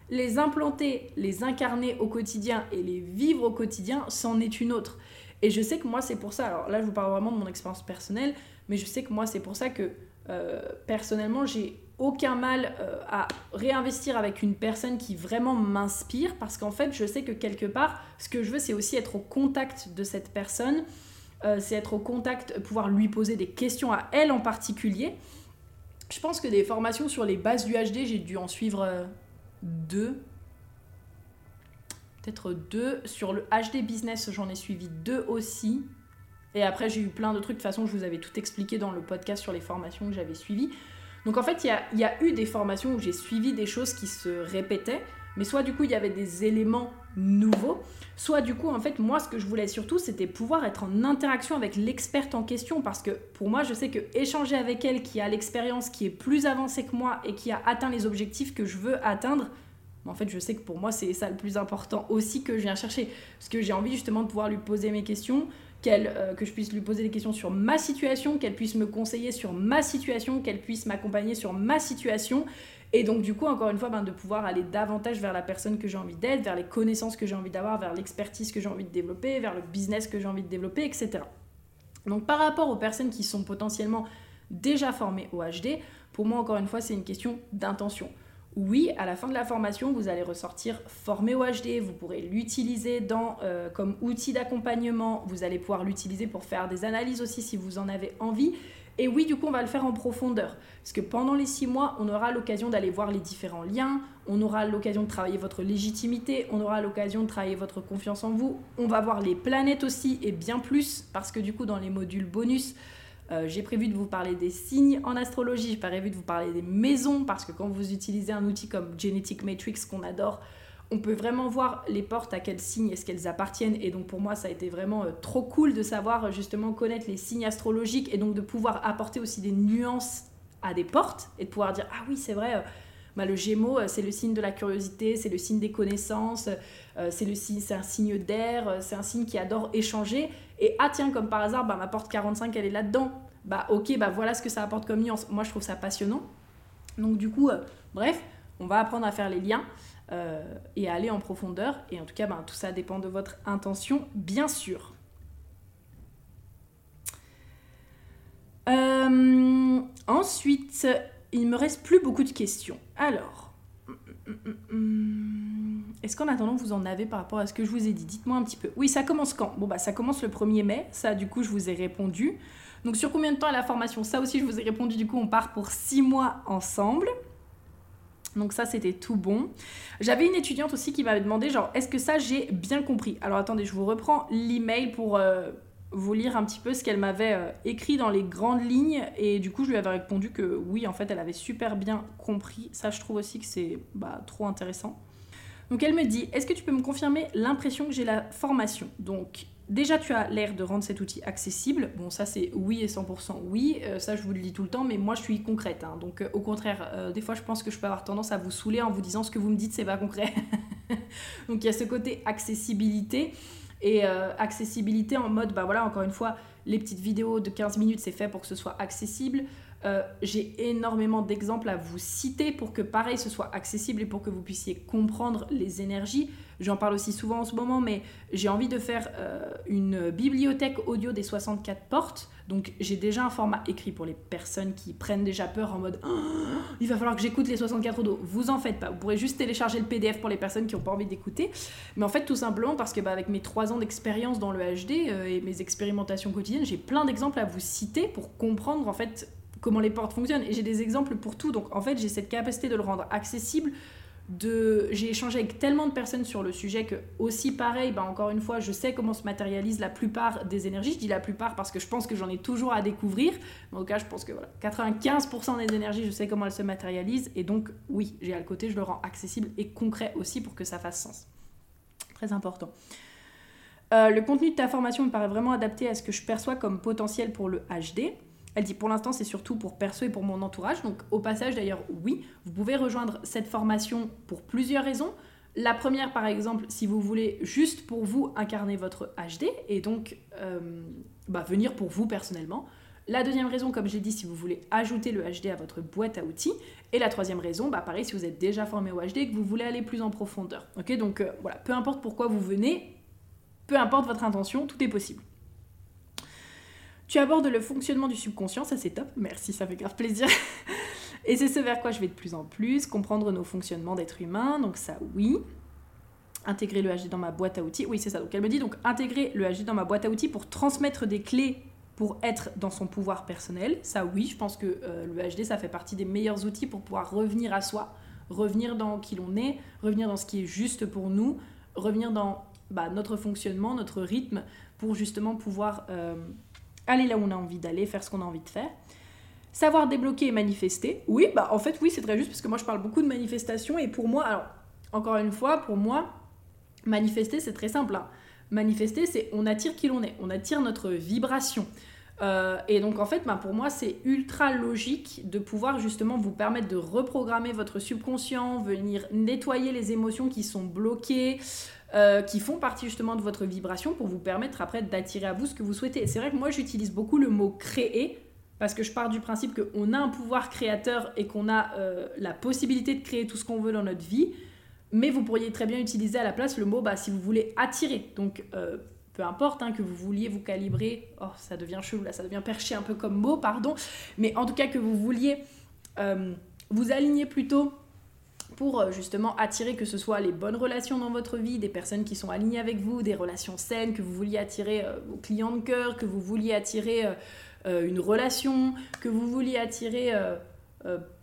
Les implanter, les incarner au quotidien et les vivre au quotidien, c'en est une autre. Et je sais que moi, c'est pour ça, alors là, je vous parle vraiment de mon expérience personnelle, mais je sais que moi, c'est pour ça que euh, personnellement, j'ai aucun mal euh, à réinvestir avec une personne qui vraiment m'inspire parce qu'en fait, je sais que quelque part, ce que je veux, c'est aussi être au contact de cette personne, euh, c'est être au contact, pouvoir lui poser des questions à elle en particulier. Je pense que des formations sur les bases du HD, j'ai dû en suivre deux. Peut-être deux. Sur le HD Business, j'en ai suivi deux aussi. Et après, j'ai eu plein de trucs. De toute façon, je vous avais tout expliqué dans le podcast sur les formations que j'avais suivies. Donc en fait, il y a, eu des formations où j'ai suivi des choses qui se répétaient, mais soit du coup, il y avait des éléments nouveaux, soit du coup, en fait, moi, ce que je voulais surtout, c'était pouvoir être en interaction avec l'experte en question, parce que pour moi, je sais que échanger avec elle, qui a l'expérience, qui est plus avancée que moi et qui a atteint les objectifs que je veux atteindre, en fait, je sais que pour moi, c'est ça le plus important aussi que je viens chercher. Parce que j'ai envie justement de pouvoir lui poser mes questions, euh, que je puisse lui poser des questions sur ma situation, qu'elle puisse me conseiller sur ma situation, qu'elle puisse m'accompagner sur ma situation. Et donc, du coup, encore une fois, ben, de pouvoir aller davantage vers la personne que j'ai envie d'être, vers les connaissances que j'ai envie d'avoir, vers l'expertise que j'ai envie de développer, vers le business que j'ai envie de développer, etc. Donc, par rapport aux personnes qui sont potentiellement déjà formées au HD, pour moi, encore une fois, c'est une question d'intention oui, à la fin de la formation, vous allez ressortir formé au HD, vous pourrez l'utiliser dans, euh, comme outil d'accompagnement, vous allez pouvoir l'utiliser pour faire des analyses aussi si vous en avez envie. Et oui, du coup, on va le faire en profondeur. Parce que pendant les six mois, on aura l'occasion d'aller voir les différents liens, on aura l'occasion de travailler votre légitimité, on aura l'occasion de travailler votre confiance en vous, on va voir les planètes aussi et bien plus, parce que du coup, dans les modules bonus, euh, j'ai prévu de vous parler des signes en astrologie, j'ai prévu de vous parler des maisons, parce que quand vous utilisez un outil comme Genetic Matrix qu'on adore, on peut vraiment voir les portes à quel signe est-ce qu'elles appartiennent. Et donc pour moi, ça a été vraiment euh, trop cool de savoir justement connaître les signes astrologiques et donc de pouvoir apporter aussi des nuances à des portes et de pouvoir dire ah oui c'est vrai. Euh, bah, le Gémeaux, c'est le signe de la curiosité, c'est le signe des connaissances, c'est le signe, c'est un signe d'air, c'est un signe qui adore échanger. Et ah tiens, comme par hasard, bah, ma porte 45, elle est là-dedans. Bah ok, bah voilà ce que ça apporte comme nuance. Moi, je trouve ça passionnant. Donc du coup, euh, bref, on va apprendre à faire les liens euh, et à aller en profondeur. Et en tout cas, bah, tout ça dépend de votre intention, bien sûr. Euh, ensuite, il me reste plus beaucoup de questions. Alors... Hum, est-ce qu'en attendant, vous en avez par rapport à ce que je vous ai dit? Dites-moi un petit peu. Oui, ça commence quand? Bon, bah ça commence le 1er mai. Ça, du coup, je vous ai répondu. Donc, sur combien de temps est la formation? Ça aussi, je vous ai répondu. Du coup, on part pour 6 mois ensemble. Donc ça, c'était tout bon. J'avais une étudiante aussi qui m'avait demandé, genre, est-ce que ça, j'ai bien compris? Alors attendez, je vous reprends l'email pour euh, vous lire un petit peu ce qu'elle m'avait euh, écrit dans les grandes lignes. Et du coup, je lui avais répondu que oui, en fait, elle avait super bien compris. Ça, je trouve aussi que c'est bah, trop intéressant. Donc elle me dit, est-ce que tu peux me confirmer l'impression que j'ai la formation? Donc déjà tu as l'air de rendre cet outil accessible. Bon ça c'est oui et 100% oui, euh, ça je vous le dis tout le temps, mais moi je suis concrète. Hein. donc euh, au contraire, des fois je pense que je peux avoir tendance à vous saouler en vous disant ce que vous me dites c'est pas concret. donc il y a ce côté accessibilité. Et accessibilité en mode, bah voilà, encore une fois, les petites vidéos de 15 minutes, c'est fait pour que ce soit accessible. Euh, j'ai énormément d'exemples à vous citer pour que pareil ce soit accessible et pour que vous puissiez comprendre les énergies. J'en parle aussi souvent en ce moment, mais j'ai envie de faire euh, une bibliothèque audio des 64 portes. Donc j'ai déjà un format écrit pour les personnes qui prennent déjà peur en mode oh, il va falloir que j'écoute les 64 audio. Vous en faites pas. Vous pourrez juste télécharger le PDF pour les personnes qui n'ont pas envie d'écouter. Mais en fait, tout simplement parce que bah, avec mes 3 ans d'expérience dans le HD euh, et mes expérimentations quotidiennes, j'ai plein d'exemples à vous citer pour comprendre en fait comment les portes fonctionnent. Et j'ai des exemples pour tout. Donc en fait, j'ai cette capacité de le rendre accessible. J'ai échangé avec tellement de personnes sur le sujet que, aussi pareil, bah encore une fois, je sais comment se matérialise la plupart des énergies. Je dis la plupart parce que je pense que j'en ai toujours à découvrir. Mais en tout cas, je pense que voilà, 95% des énergies, je sais comment elles se matérialisent. Et donc, oui, j'ai à le côté, je le rends accessible et concret aussi pour que ça fasse sens. Très important. Euh, le contenu de ta formation me paraît vraiment adapté à ce que je perçois comme potentiel pour le HD. Elle dit pour l'instant c'est surtout pour perso et pour mon entourage. Donc au passage d'ailleurs oui, vous pouvez rejoindre cette formation pour plusieurs raisons. La première par exemple si vous voulez juste pour vous incarner votre HD et donc euh, bah, venir pour vous personnellement. La deuxième raison, comme j'ai dit, si vous voulez ajouter le HD à votre boîte à outils. Et la troisième raison, bah pareil, si vous êtes déjà formé au HD et que vous voulez aller plus en profondeur. Ok, donc euh, voilà, peu importe pourquoi vous venez, peu importe votre intention, tout est possible. Tu abordes le fonctionnement du subconscient, ça c'est top, merci, ça fait grave plaisir. Et c'est ce vers quoi je vais de plus en plus, comprendre nos fonctionnements d'être humain, donc ça oui. Intégrer le HD dans ma boîte à outils, oui c'est ça, donc elle me dit donc intégrer le HD dans ma boîte à outils pour transmettre des clés pour être dans son pouvoir personnel, ça oui, je pense que euh, le HD ça fait partie des meilleurs outils pour pouvoir revenir à soi, revenir dans qui l'on est, revenir dans ce qui est juste pour nous, revenir dans bah, notre fonctionnement, notre rythme, pour justement pouvoir... Euh, aller là où on a envie d'aller, faire ce qu'on a envie de faire. Savoir débloquer et manifester. Oui, bah en fait oui, c'est très juste parce que moi je parle beaucoup de manifestation et pour moi, alors encore une fois, pour moi, manifester c'est très simple. Hein. Manifester c'est on attire qui l'on est, on attire notre vibration. Euh, et donc en fait, bah, pour moi, c'est ultra logique de pouvoir justement vous permettre de reprogrammer votre subconscient, venir nettoyer les émotions qui sont bloquées, euh, qui font partie justement de votre vibration pour vous permettre après d'attirer à vous ce que vous souhaitez. C'est vrai que moi j'utilise beaucoup le mot créer parce que je pars du principe qu'on a un pouvoir créateur et qu'on a euh, la possibilité de créer tout ce qu'on veut dans notre vie, mais vous pourriez très bien utiliser à la place le mot bah, si vous voulez attirer. Donc euh, peu importe hein, que vous vouliez vous calibrer, oh ça devient chelou là, ça devient perché un peu comme mot, pardon, mais en tout cas que vous vouliez vous aligner plutôt pour euh, justement attirer que ce soit les bonnes relations dans votre vie, des personnes qui sont alignées avec vous, des relations saines, que vous vouliez attirer euh, vos clients de cœur, que vous vouliez attirer euh, une relation, que vous vouliez attirer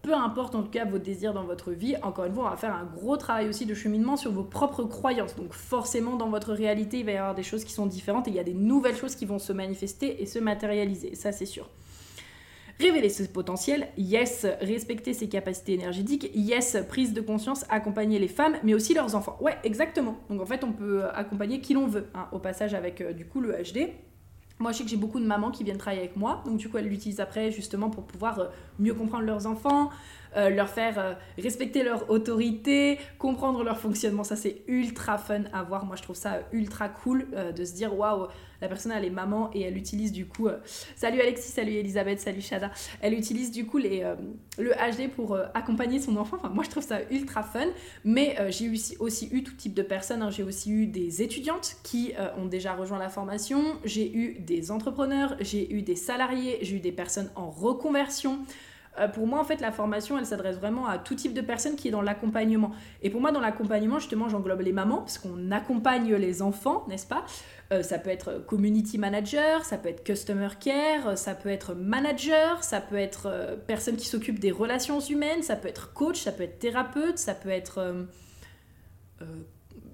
peu importe en tout cas vos désirs dans votre vie, encore une fois, on va faire un gros travail aussi de cheminement sur vos propres croyances. Donc forcément, dans votre réalité, il va y avoir des choses qui sont différentes et il y a des nouvelles choses qui vont se manifester et se matérialiser, ça c'est sûr. Révéler ce potentiel, yes, respecter ses capacités énergétiques, yes, prise de conscience, accompagner les femmes, mais aussi leurs enfants. Ouais, exactement. Donc en fait, on peut accompagner qui l'on veut, hein, au passage avec euh, du coup le HD. Moi, je sais que j'ai beaucoup de mamans qui viennent travailler avec moi, donc du coup, elles l'utilisent après justement pour pouvoir euh, mieux comprendre leurs enfants, euh, leur faire respecter leur autorité, comprendre leur fonctionnement. Ça, c'est ultra fun à voir. Moi, je trouve ça ultra cool de se dire waouh, la personne, elle est maman et elle utilise du coup. Euh, salut Alexis, salut Elisabeth, salut Shada. Elle utilise du coup les, euh, le HD pour euh, accompagner son enfant. Enfin, moi, je trouve ça ultra fun. Mais j'ai aussi, aussi eu tout type de personnes. Hein. J'ai aussi eu des étudiantes qui ont déjà rejoint la formation. J'ai eu des entrepreneurs, j'ai eu des salariés, j'ai eu des personnes en reconversion. Euh, pour moi, en fait, la formation, elle s'adresse vraiment à tout type de personnes qui est dans l'accompagnement. Et pour moi, dans l'accompagnement, justement, j'englobe les mamans, parce qu'on accompagne les enfants, n'est-ce pas? Euh, Ça peut être community manager, ça peut être customer care, ça peut être manager, ça peut être euh, personne qui s'occupe des relations humaines, ça peut être coach, ça peut être thérapeute, ça peut être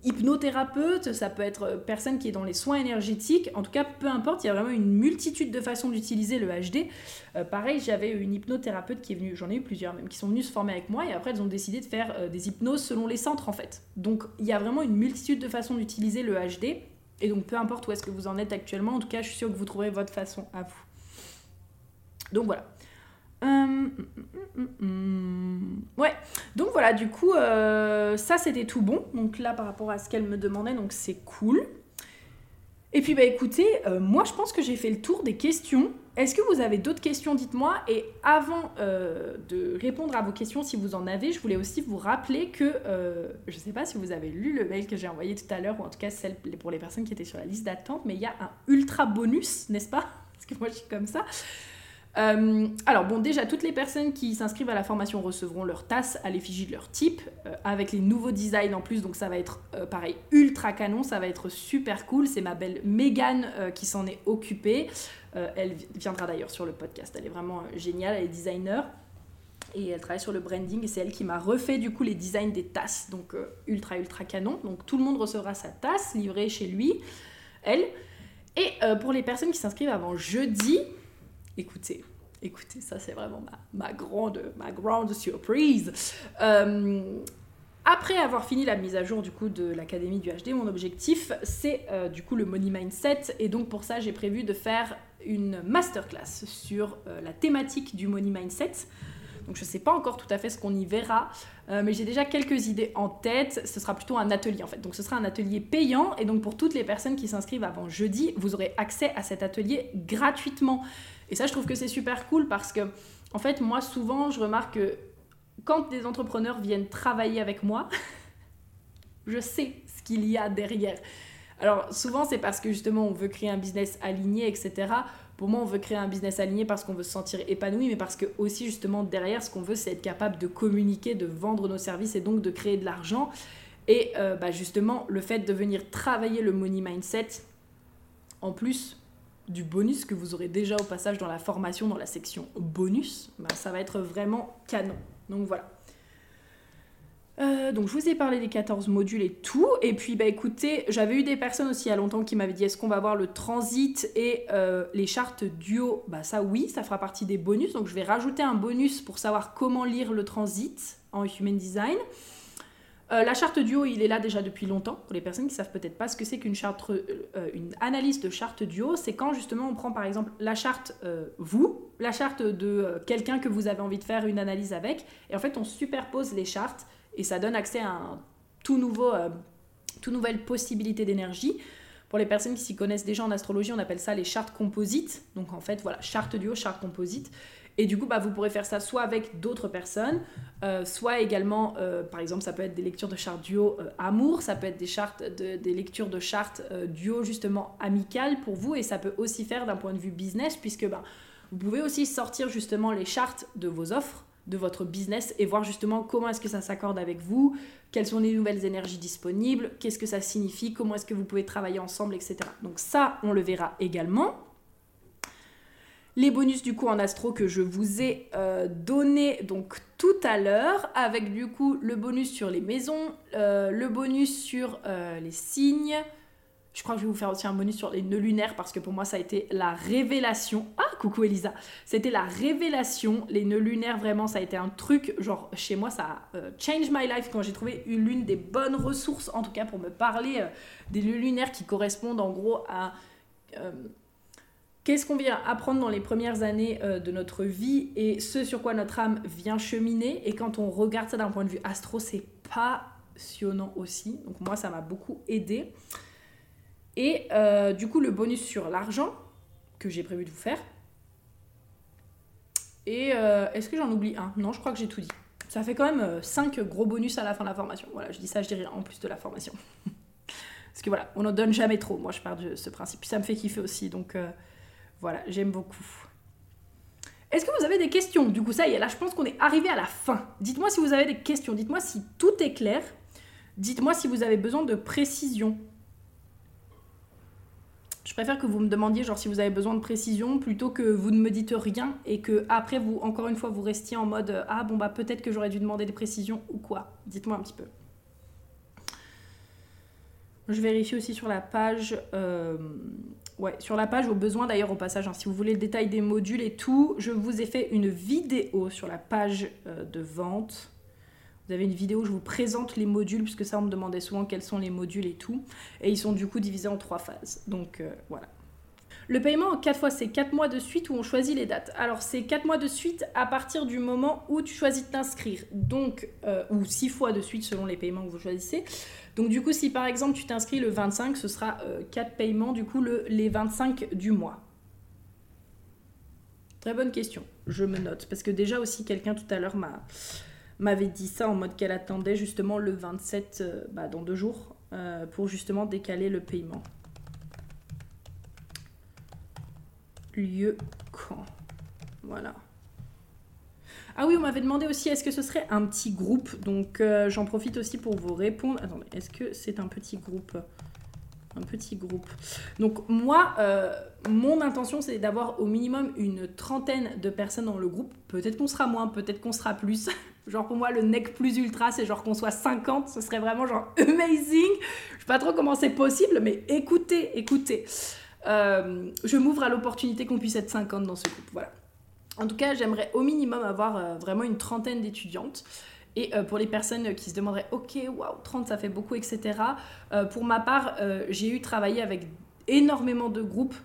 hypnothérapeute, ça peut être personne qui est dans les soins énergétiques. En tout cas, peu importe, il y a vraiment une multitude de façons d'utiliser le HD. Euh, pareil, j'avais une hypnothérapeute qui est venue, j'en ai eu plusieurs même, qui sont venues se former avec moi et après elles ont décidé de faire euh, des hypnoses selon les centres en fait. Donc il y a vraiment une multitude de façons d'utiliser le HD. Et donc peu importe où est-ce que vous en êtes actuellement, en tout cas je suis sûre que vous trouverez votre façon à vous. Donc voilà. Hum, hum, hum, ouais, donc voilà, du coup, euh, ça c'était tout bon. Donc là, par rapport à ce qu'elle me demandait, donc c'est cool. Et puis bah écoutez, euh, moi je pense que j'ai fait le tour des questions. Est-ce que vous avez d'autres questions Dites-moi. Et avant euh, de répondre à vos questions, si vous en avez, je voulais aussi vous rappeler que, je ne sais pas si vous avez lu le mail que j'ai envoyé tout à l'heure, ou en tout cas celle pour les personnes qui étaient sur la liste d'attente, mais il y a un ultra bonus, n'est-ce pas? Parce que moi je suis comme ça. Euh, alors bon, déjà, toutes les personnes qui s'inscrivent à la formation recevront leur tasse à l'effigie de leur type, euh, avec les nouveaux designs en plus, donc ça va être euh, pareil, ultra canon, ça va être super cool. C'est ma belle Megan qui s'en est occupée. elle viendra d'ailleurs sur le podcast, elle est vraiment géniale, elle est designer. Et elle travaille sur le branding et c'est elle qui m'a refait du coup les designs des tasses, donc ultra ultra canon. Donc tout le monde recevra sa tasse livrée chez lui, elle. Et pour les personnes qui s'inscrivent avant jeudi, écoutez, écoutez, ça c'est vraiment ma, grande, ma grande surprise. Euh, après avoir fini la mise à jour du coup de l'académie du HD, mon objectif c'est euh, du coup le money mindset et donc pour ça j'ai prévu de faire une masterclass sur euh, la thématique du money mindset. Donc je ne sais pas encore tout à fait ce qu'on y verra, mais j'ai déjà quelques idées en tête. Ce sera plutôt un atelier en fait. Donc ce sera un atelier payant et donc pour toutes les personnes qui s'inscrivent avant jeudi, vous aurez accès à cet atelier gratuitement. Et ça, je trouve que c'est super cool parce que, en fait, moi, souvent, je remarque que quand des entrepreneurs viennent travailler avec moi, je sais ce qu'il y a derrière. Alors, souvent, c'est parce que justement, on veut créer un business aligné, etc. Pour moi, on veut créer un business aligné parce qu'on veut se sentir épanoui, mais parce que aussi, justement, derrière, ce qu'on veut, c'est être capable de communiquer, de vendre nos services et donc de créer de l'argent. Et euh, bah, justement, le fait de venir travailler le money mindset, en plus, du bonus que vous aurez déjà au passage dans la formation, dans la section bonus, bah, ça va être vraiment canon. Donc voilà. Euh, donc je vous ai parlé des 14 modules et tout. Et puis bah écoutez, j'avais eu des personnes aussi il y a longtemps qui m'avaient dit est-ce qu'on va voir le transit et euh, les chartes duo? Bah ça oui, ça fera partie des bonus. Donc je vais rajouter un bonus pour savoir comment lire le transit en Human Design. Euh, la charte duo, il est là déjà depuis longtemps. Pour les personnes qui savent peut-être pas ce que c'est qu'une euh, analyse de charte duo, c'est quand justement on prend par exemple la charte euh, vous, la charte de quelqu'un que vous avez envie de faire une analyse avec, et en fait on superpose les chartes et ça donne accès à un tout nouveau, tout nouvelle possibilité d'énergie. Pour les personnes qui s'y connaissent déjà en astrologie, on appelle ça les chartes composites. Donc en fait, voilà, charte duo, charte composite. Et du coup, bah, vous pourrez faire ça soit avec d'autres personnes, euh, soit également, euh, par exemple, ça peut être des lectures de chartes duo euh, amour, ça peut être des, chartes des lectures de chartes duo justement amicales pour vous, et ça peut aussi faire d'un point de vue business, puisque bah, vous pouvez aussi sortir justement les chartes de vos offres, de votre business, et voir justement comment est-ce que ça s'accorde avec vous, quelles sont les nouvelles énergies disponibles, qu'est-ce que ça signifie, comment est-ce que vous pouvez travailler ensemble, etc. Donc ça, on le verra également les bonus du coup en astro que je vous ai euh, donné donc tout à l'heure avec du coup le bonus sur les maisons, euh, le bonus sur euh, les signes. Je crois que je vais vous faire aussi un bonus sur les nœuds lunaires parce que pour moi ça a été la révélation. Ah coucou Elisa, c'était la révélation. Les nœuds lunaires vraiment ça a été un truc genre chez moi ça a changed my life quand j'ai trouvé l'une des bonnes ressources en tout cas pour me parler des nœuds lunaires qui correspondent en gros à Qu'est-ce qu'on vient apprendre dans les premières années euh, de notre vie et ce sur quoi notre âme vient cheminer? Et quand on regarde ça d'un point de vue astro, c'est passionnant aussi. Donc moi, ça m'a beaucoup aidé. Et euh, du coup, le bonus sur l'argent que j'ai prévu de vous faire. Et euh, est-ce que j'en oublie un? Non, je crois que j'ai tout dit. Ça fait quand même 5 gros bonus à la fin de la formation. Voilà, je dis ça, je dirais en plus de la formation. Parce que voilà, on n'en donne jamais trop. Moi, je pars de ce principe. Puis ça me fait kiffer aussi. Donc, voilà, j'aime beaucoup. Est-ce que vous avez des questions? Du coup, ça y est, là, je pense qu'on est arrivé à la fin. Dites-moi si vous avez des questions. Dites-moi si tout est clair. Dites-moi si vous avez besoin de précision. Je préfère que vous me demandiez genre si vous avez besoin de précision plutôt que vous ne me dites rien et que après vous encore une fois vous restiez en mode ah bon bah peut-être que j'aurais dû demander des précisions ou quoi. Dites-moi un petit peu. Je vérifie aussi sur la page. Euh, ouais, sur la page, au besoin d'ailleurs au passage, hein, si vous voulez le détail des modules et tout, je vous ai fait une vidéo sur la page euh, de vente. Vous avez une vidéo où je vous présente les modules, puisque ça on me demandait souvent quels sont les modules et tout. Et ils sont du coup divisés en trois phases. Donc euh, voilà. Le paiement en 4 fois, c'est 4 mois de suite où on choisit les dates. Alors c'est 4 mois de suite à partir du moment où tu choisis de t'inscrire. Donc, ou 6 fois de suite selon les paiements que vous choisissez. Donc du coup, si par exemple tu t'inscris le 25, ce sera 4 euh, paiements du coup le, les 25 du mois. Très bonne question, je me note. Parce que déjà aussi quelqu'un tout à l'heure m'avait dit ça en mode qu'elle attendait justement le 27 euh, bah, dans deux jours euh, pour justement décaler le paiement. Lieu quand? Voilà. Ah oui, on m'avait demandé aussi est-ce que ce serait un petit groupe? Donc euh, j'en profite aussi pour vous répondre. Attendez, est-ce que c'est un petit groupe? Un petit groupe. Donc moi, euh, mon intention, c'est d'avoir au minimum une trentaine de personnes dans le groupe. Peut-être qu'on sera moins, peut-être qu'on sera plus. genre pour moi, le nec plus ultra, c'est genre qu'on soit 50. Ce serait vraiment genre amazing. Je sais pas trop comment c'est possible, mais écoutez, écoutez. Euh, je m'ouvre à l'opportunité qu'on puisse être 50 dans ce groupe. Voilà. En tout cas, j'aimerais au minimum avoir euh, vraiment une trentaine d'étudiantes. Et euh, pour les personnes qui se demanderaient, ok, waouh, 30 ça fait beaucoup, etc. Pour ma part, j'ai eu travaillé avec énormément de groupes.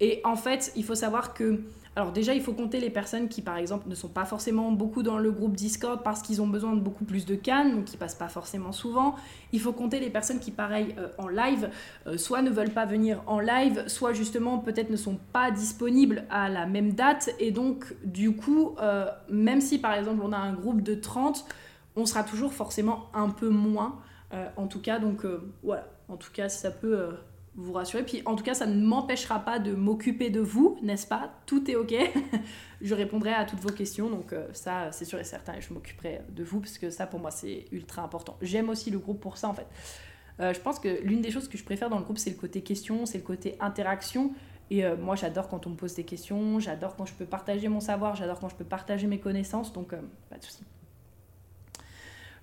Et en fait, il faut savoir que alors déjà, il faut compter les personnes qui, par exemple, ne sont pas forcément beaucoup dans le groupe Discord parce qu'ils ont besoin de beaucoup plus de cannes, donc qui passent pas forcément souvent. Il faut compter les personnes qui, pareil, euh, en live, euh, soit ne veulent pas venir en live, soit justement peut-être ne sont pas disponibles à la même date. Et donc, du coup, euh, même si, par exemple, on a un groupe de 30, on sera toujours forcément un peu moins. en tout cas, donc voilà. En tout cas, si ça peut vous rassurer. Puis en tout cas, ça ne m'empêchera pas de m'occuper de vous, n'est-ce pas? Tout est ok. je répondrai à toutes vos questions, donc euh, ça, c'est sûr et certain, et je m'occuperai de vous, parce que ça, pour moi, c'est ultra important. J'aime aussi le groupe pour ça, en fait. Euh, je pense que l'une des choses que je préfère dans le groupe, c'est le côté question, c'est le côté interaction. Et euh, moi, j'adore quand on me pose des questions, j'adore quand je peux partager mon savoir, j'adore quand je peux partager mes connaissances, donc pas de souci.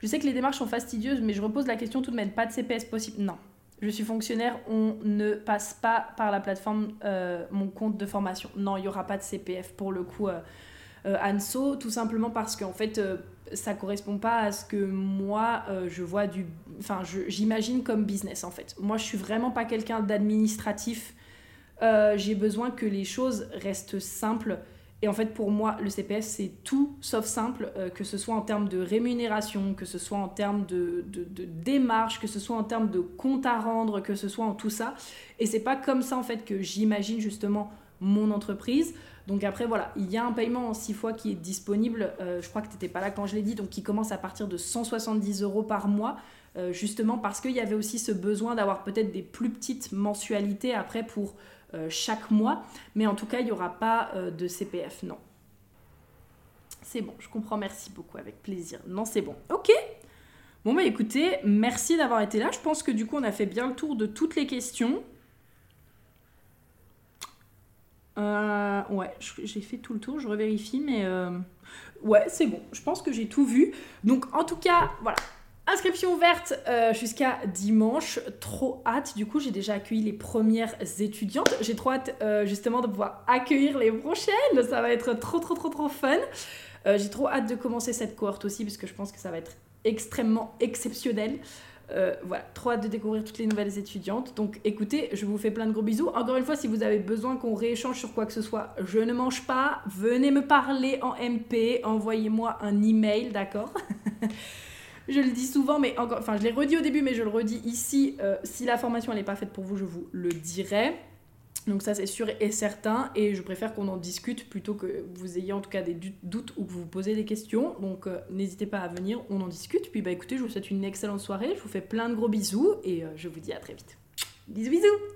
Je sais que les démarches sont fastidieuses, mais je repose la question tout de même, pas de CPS possible? Non, je suis fonctionnaire, on ne passe pas par la plateforme euh, mon compte de formation. Non, il n'y aura pas de CPF pour le coup euh, euh, ANSO, tout simplement parce qu'en fait, ça ne correspond pas à ce que moi, je vois du... Enfin, j'imagine comme business en fait. Moi, je suis vraiment pas quelqu'un d'administratif. J'ai besoin que les choses restent simples et en fait, pour moi, le CPF, c'est tout sauf simple, euh, que ce soit en termes de rémunération, que ce soit en termes de, démarche, que ce soit en termes de compte à rendre, que ce soit en tout ça. Et c'est pas comme ça, en fait, que j'imagine justement mon entreprise. Donc après, voilà, il y a un paiement en 6 fois qui est disponible. Euh, je crois que tu n'étais pas là quand je l'ai dit, donc qui commence à partir de 170 euros par mois. Euh, justement parce qu'il y avait aussi ce besoin d'avoir peut-être des plus petites mensualités après pour chaque mois. Mais en tout cas, il n'y aura pas euh, de CPF, non. C'est bon, je comprends, merci beaucoup, avec plaisir. Non, c'est bon. Ok. Bon, bah écoutez, merci d'avoir été là. Je pense que du coup, on a fait bien le tour de toutes les questions. Euh, ouais, j'ai fait tout le tour, je revérifie, mais ouais, c'est bon. Je pense que j'ai tout vu. Donc, en tout cas, voilà, Inscription ouverte euh, jusqu'à dimanche. Trop hâte. Du coup, j'ai déjà accueilli les premières étudiantes. J'ai trop hâte euh, justement de pouvoir accueillir les prochaines. Ça va être trop, trop, trop, trop fun. Euh, j'ai trop hâte de commencer cette cohorte aussi parce que je pense que ça va être extrêmement exceptionnel. voilà, trop hâte de découvrir toutes les nouvelles étudiantes. Donc écoutez, je vous fais plein de gros bisous. Encore une fois, si vous avez besoin qu'on rééchange sur quoi que ce soit, je ne mange pas. Venez me parler en MP. Envoyez-moi un email, d'accord? je le dis souvent, mais encore, enfin, je l'ai redit au début, mais je le redis ici. Euh, si la formation n'est pas faite pour vous, je vous le dirai. Donc ça c'est sûr et certain et je préfère qu'on en discute plutôt que vous ayez en tout cas des doutes ou que vous vous posez des questions. Donc euh, n'hésitez pas à venir, on en discute. Puis bah écoutez, je vous souhaite une excellente soirée, je vous fais plein de gros bisous et euh, je vous dis à très vite. Bisous bisous